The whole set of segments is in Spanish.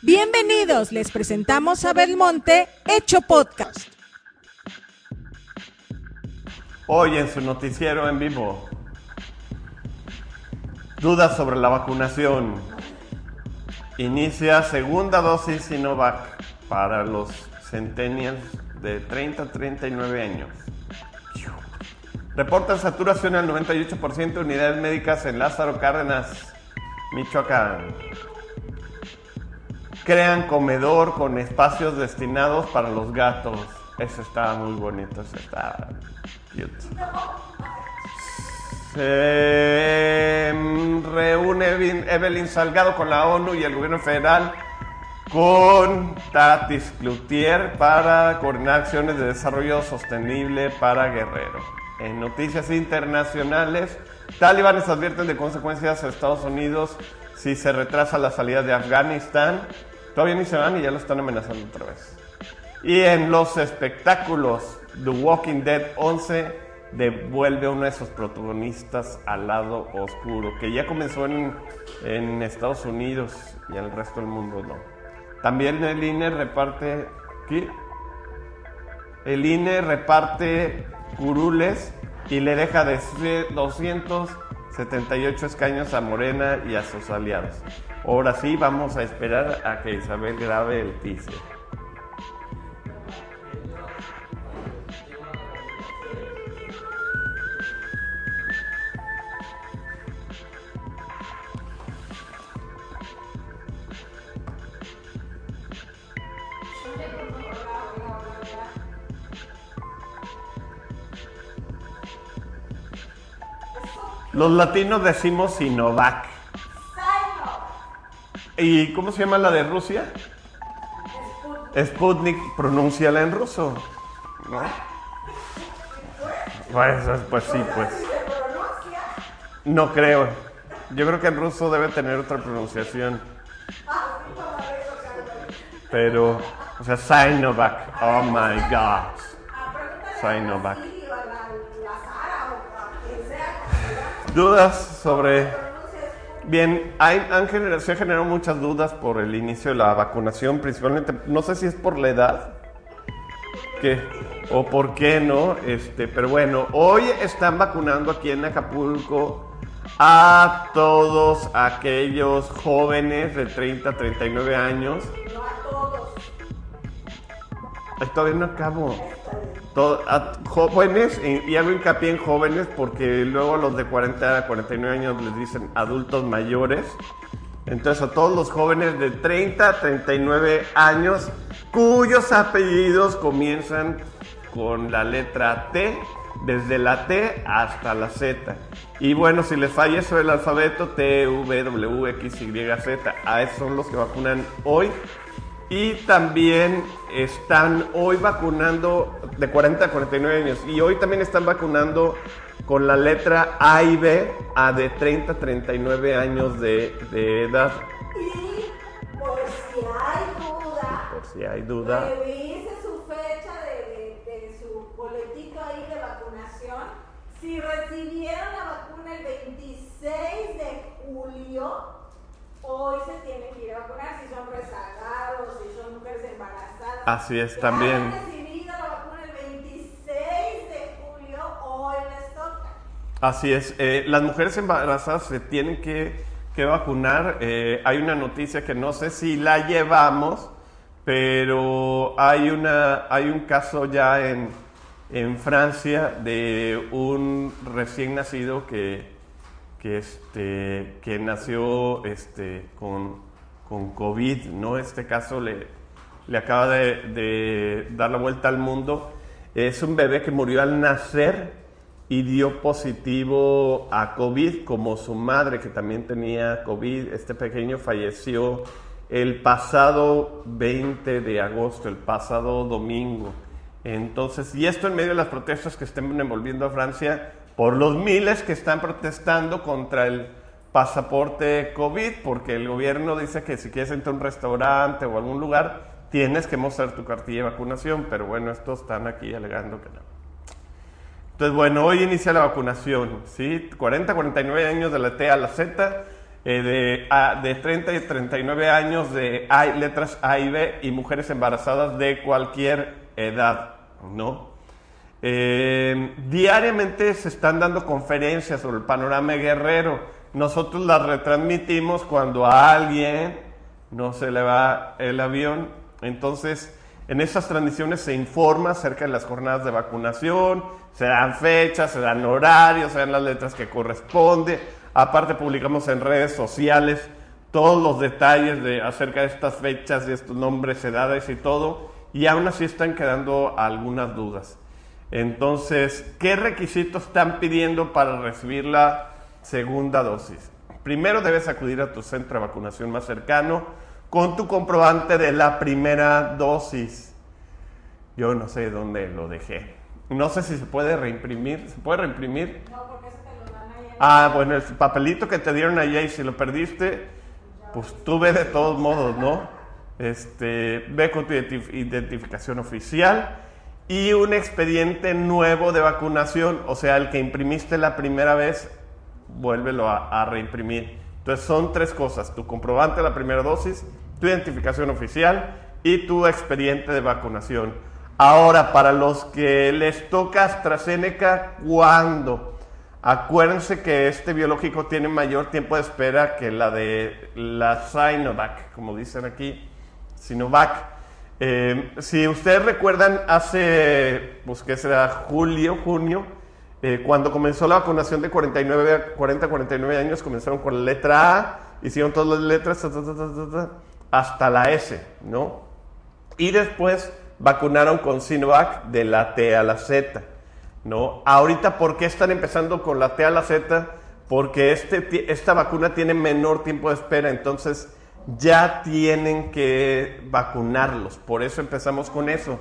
Bienvenidos, les presentamos a Belmonte Hecho Podcast. Hoy en su noticiero en vivo, dudas sobre la vacunación. Inicia segunda dosis Sinovac para los centennials de 30 a 39 años. Reporta saturación al 98% de unidades médicas en Lázaro Cárdenas, Michoacán. Crean comedor con espacios destinados para los gatos. Eso está muy bonito, eso está. Se reúne Evelyn Salgado con la ONU y el gobierno federal con Tatis Cloutier para coordinar acciones de desarrollo sostenible para Guerrero. En noticias internacionales, talibanes advierten de consecuencias a Estados Unidos si se retrasa la salida de Afganistán. Todavía ni se van y ya lo están amenazando otra vez. Y en los espectáculos, The Walking Dead 11 devuelve a uno de sus protagonistas al lado oscuro, que ya comenzó en, en Estados Unidos y en el resto del mundo no. También el INE reparte. ¿Qué? El INE reparte curules y le deja de 278 escaños a Morena y a sus aliados. Ahora sí, vamos a esperar a que Isabel grabe el teaser. Los latinos decimos Sinovac. ¿Y cómo se llama la de Rusia? Sputnik, pronúnciala en ruso. ¿No? Pues, pues sí, pues. No creo. Yo creo que en ruso debe tener otra pronunciación. Pero, o sea, Sinovac. Oh my God. Sinovac. Dudas sobre... Bien, hay, han generado, se han generado muchas dudas por el inicio de la vacunación, principalmente, no sé si es por la edad, que, o por qué no, este, pero bueno, hoy están vacunando aquí en Acapulco a todos aquellos jóvenes de 30 a 39 años. No a todos. Todavía no acabo jóvenes, y hago hincapié en jóvenes porque luego los de 40 a 49 años les dicen adultos mayores. Entonces a todos los jóvenes de 30 a 39 años cuyos apellidos comienzan con la letra T, desde la T hasta la Z. Y bueno, si les falla eso del alfabeto, T, V, W, X, Y, Z, a esos son los que vacunan hoy y también están hoy vacunando de 40 a 49 años. Y hoy también están vacunando con la letra A y B a de 30 a 39 años de, edad. Y por si hay duda, por si hay duda, revise su fecha de, de su boletito ahí de vacunación. Si recibieron la vacuna el 26 de julio, hoy se tienen que ir a vacunar si son rezagados, si son mujeres embarazadas. Así es, también. Han recibido la vacuna el 26 de julio, hoy les toca. Así es, eh, las mujeres embarazadas se tienen que, que vacunar. Eh, hay una noticia que no sé si la llevamos, pero hay, una, hay un caso ya en, en Francia de un recién nacido que que, este, que nació este, con, con COVID, ¿no? Este caso le, le acaba de, dar la vuelta al mundo. Es un bebé que murió al nacer y dio positivo a COVID, como su madre que también tenía COVID. Este pequeño falleció el pasado 20 de agosto, el pasado domingo. Entonces, y esto en medio de las protestas que estén envolviendo a Francia, por los miles que están protestando contra el pasaporte COVID, porque el gobierno dice que si quieres entrar a un restaurante o algún lugar, tienes que mostrar tu cartilla de vacunación, pero bueno, estos están aquí alegando que no. Entonces, bueno, hoy inicia la vacunación, ¿sí? 40, 49 años de la T a la Z. eh, de, de 30 y 39 años de A, letras A y B y mujeres embarazadas de cualquier edad, ¿no? Eh, diariamente se están dando conferencias sobre el panorama guerrero. Nosotros las retransmitimos cuando a alguien no se le va el avión. Entonces, en esas transmisiones se informa acerca de las jornadas de vacunación, se dan fechas, se dan horarios, se dan las letras que corresponde. Aparte publicamos en redes sociales todos los detalles de, acerca de estas fechas, de estos nombres, edades y todo. Y aún así están quedando algunas dudas. Entonces, ¿qué requisitos están pidiendo para recibir la segunda dosis? Primero debes acudir a tu centro de vacunación más cercano con tu comprobante de la primera dosis. Yo no sé dónde lo dejé. No sé si se puede reimprimir. ¿Se puede reimprimir? No, porque eso te lo dan ahí. Ah, bueno, el papelito que te dieron allá y si lo perdiste, pues tú de todos modos, ¿no? Este, ve con tu identif- identificación oficial y un expediente nuevo de vacunación, o sea, el que imprimiste la primera vez, vuélvelo a, a reimprimir. Entonces son tres cosas, tu comprobante de la primera dosis, tu identificación oficial y tu expediente de vacunación. Ahora, para los que les toca AstraZeneca, ¿cuándo? Acuérdense que este biológico tiene mayor tiempo de espera que la de la Sinovac, como dicen aquí, Sinovac. Eh, si ustedes recuerdan, hace, pues que será julio, junio, eh, cuando comenzó la vacunación de 49, a 40 a 49 años, comenzaron con la letra A, hicieron todas las letras ta, ta, ta, ta, ta, ta, hasta la S, ¿no? Y después vacunaron con Sinovac de la T a la Z, ¿no? Ahorita, ¿por qué están empezando con la T a la Z? Porque este, esta vacuna tiene menor tiempo de espera, entonces ya tienen que vacunarlos, por eso empezamos con eso.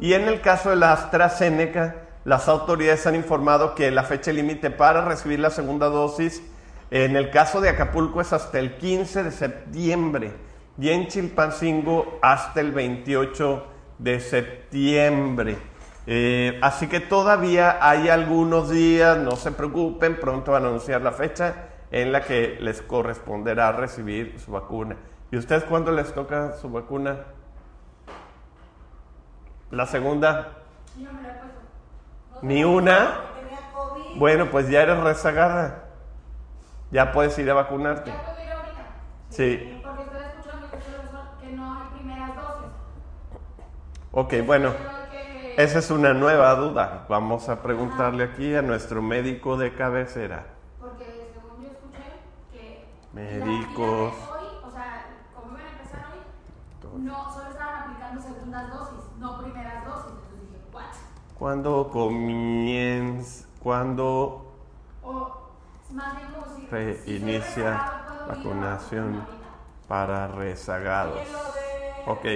Y en el caso de la AstraZeneca, las autoridades han informado que la fecha límite para recibir la segunda dosis, en el caso de Acapulco es hasta el 15 de septiembre y en Chilpancingo hasta el 28 de septiembre. Eh, así que todavía hay algunos días, no se preocupen, pronto van a anunciar la fecha en la que les corresponderá recibir su vacuna. ¿Y ustedes cuándo les toca su vacuna? ¿La segunda? ¿Ni una? Bueno, pues ya eres rezagada. Ya puedes ir a vacunarte. Sí. Porque estoy escuchando que, no hay primeras dosis. Ok, bueno. Esa es una nueva duda. Vamos a preguntarle aquí a nuestro médico de cabecera. Porque según yo escuché que... Médicos. Hoy, o sea, como iban a empezar hoy, no, solo estaban aplicando segundas dosis, no primeras dosis. ¿Cuándo comienza? ¿Cuándo O más bien como si... reinicia vacunación para rezagados? Ok.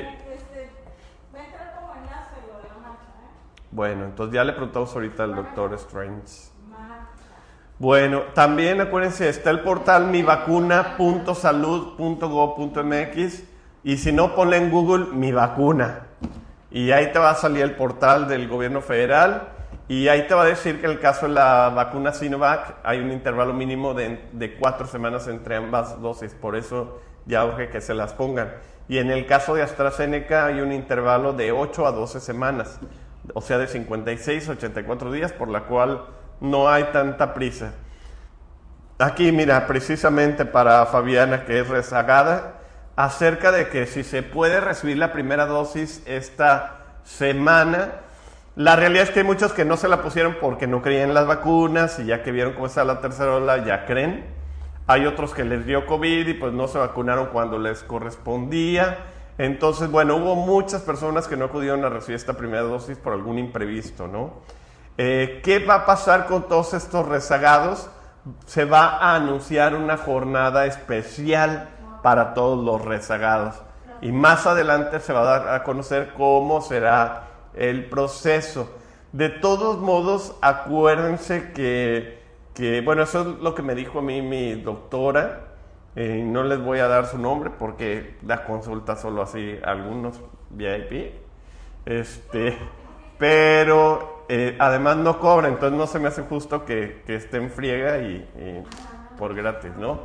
Bueno, entonces ya le preguntamos ahorita al doctor Strange. Bueno, también acuérdense, está el portal mivacuna.salud.gov.mx y si no, ponle en Google mi vacuna. Y ahí te va a salir el portal del gobierno federal y ahí te va a decir que en el caso de la vacuna Sinovac hay un intervalo mínimo de, de cuatro semanas entre ambas dosis, por eso ya urge que se las pongan. Y en el caso de AstraZeneca hay un intervalo de 8 a 12 semanas, o sea, de 56 a 84 días, por la cual no hay tanta prisa. Aquí, mira, precisamente para Fabiana, que es rezagada, acerca de que si se puede recibir la primera dosis esta semana. La realidad es que hay muchos que no se la pusieron porque no creían en las vacunas y ya que vieron cómo está la tercera ola, ya creen. Hay otros que les dio COVID y pues no se vacunaron cuando les correspondía. Entonces, bueno, hubo muchas personas que no acudieron a recibir esta primera dosis por algún imprevisto, ¿no? Eh, ¿Qué va a pasar con todos estos rezagados? Se va a anunciar una jornada especial para todos los rezagados. Y más adelante se va a dar a conocer cómo será el proceso. De todos modos, acuérdense que, que, bueno, eso es lo que me dijo a mí mi doctora. Eh, no les voy a dar su nombre porque da consulta solo así algunos VIP. Este, pero eh, además no cobra, entonces no se me hace justo que, que esté en friega y, y por gratis, ¿no?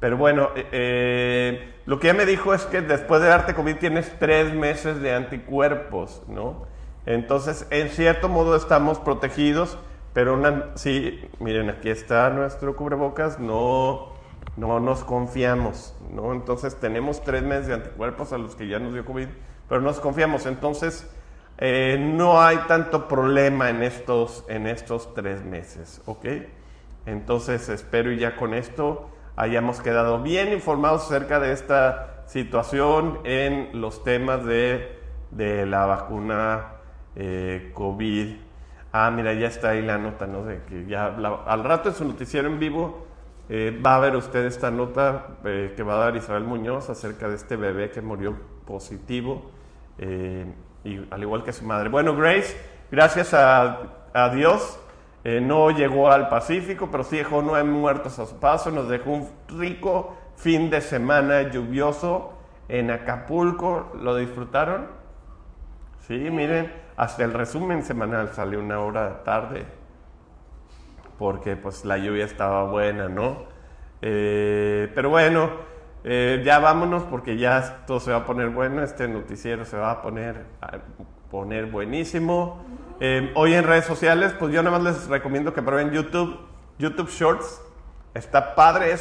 Pero bueno, eh, eh, lo que ella me dijo es que después de darte COVID tienes tres meses de anticuerpos, ¿no? Entonces, en cierto modo estamos protegidos, pero una, sí, miren, aquí está nuestro cubrebocas, no, no nos confiamos, ¿no? Entonces, tenemos tres meses de anticuerpos a los que ya nos dio COVID, pero nos confiamos. Entonces, eh, no hay tanto problema en estos, en estos tres meses, ¿ok? Entonces, espero y ya con esto hayamos quedado bien informados acerca de esta situación en los temas de, de la vacuna eh, COVID. Ah, mira, ya está ahí la nota, ¿no? De que ya al rato en su noticiero en vivo eh, va a ver usted esta nota eh, que va a dar Isabel Muñoz acerca de este bebé que murió positivo, y, al igual que su madre. Bueno, Grace, gracias a Dios eh, no llegó al Pacífico, pero sí dejó nueve muertos a su paso. Nos dejó un rico fin de semana lluvioso en Acapulco. ¿Lo disfrutaron? Sí, miren, hasta el resumen semanal salió una hora tarde. Porque pues la lluvia estaba buena, ¿no? Eh, pero bueno, eh, ya vámonos porque ya esto se va a poner bueno. Este noticiero se va a poner, a poner buenísimo. Eh, hoy en redes sociales, pues yo nada más les recomiendo que prueben YouTube, YouTube Shorts. Está padre,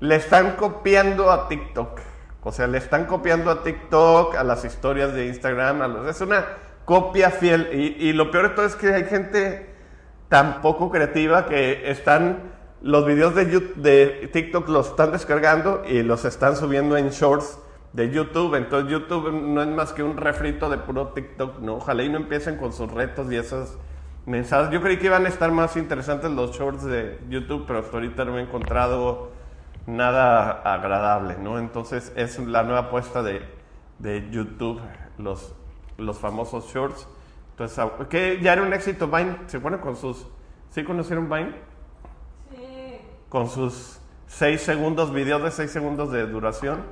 le están copiando a TikTok. O sea, le están copiando a TikTok, a las historias de Instagram. A es una copia fiel. Y, lo peor de todo es que hay gente tan poco creativa que están, los videos de, de TikTok los están descargando y los están subiendo en Shorts de YouTube. Entonces YouTube no es más que un refrito de puro TikTok, ¿no? Ojalá y no empiecen con sus retos y esas mensajes. Yo creí que iban a estar más interesantes los shorts de YouTube, pero hasta ahorita no he encontrado nada agradable, ¿no? Entonces es la nueva apuesta de, de YouTube, los, los famosos shorts. Entonces, que ya era un éxito Vine, ¿se ponen con sus... ¿Sí conocieron Vine? Sí. Con sus 6 segundos, videos de 6 segundos de duración.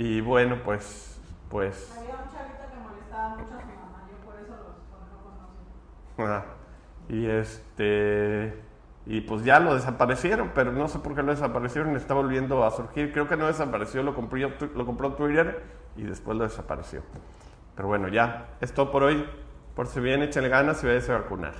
Y bueno, pues, pues... Había un chavito que molestaba mucho a su mamá, yo por eso los ah, y este... Y pues ya lo desaparecieron, pero no sé por qué lo desaparecieron, está volviendo a surgir. Creo que no desapareció, lo compró, lo compró Twitter y después lo desapareció. Pero bueno, ya, es todo por hoy. Por si bien, échenle ganas y váyase a vacunar.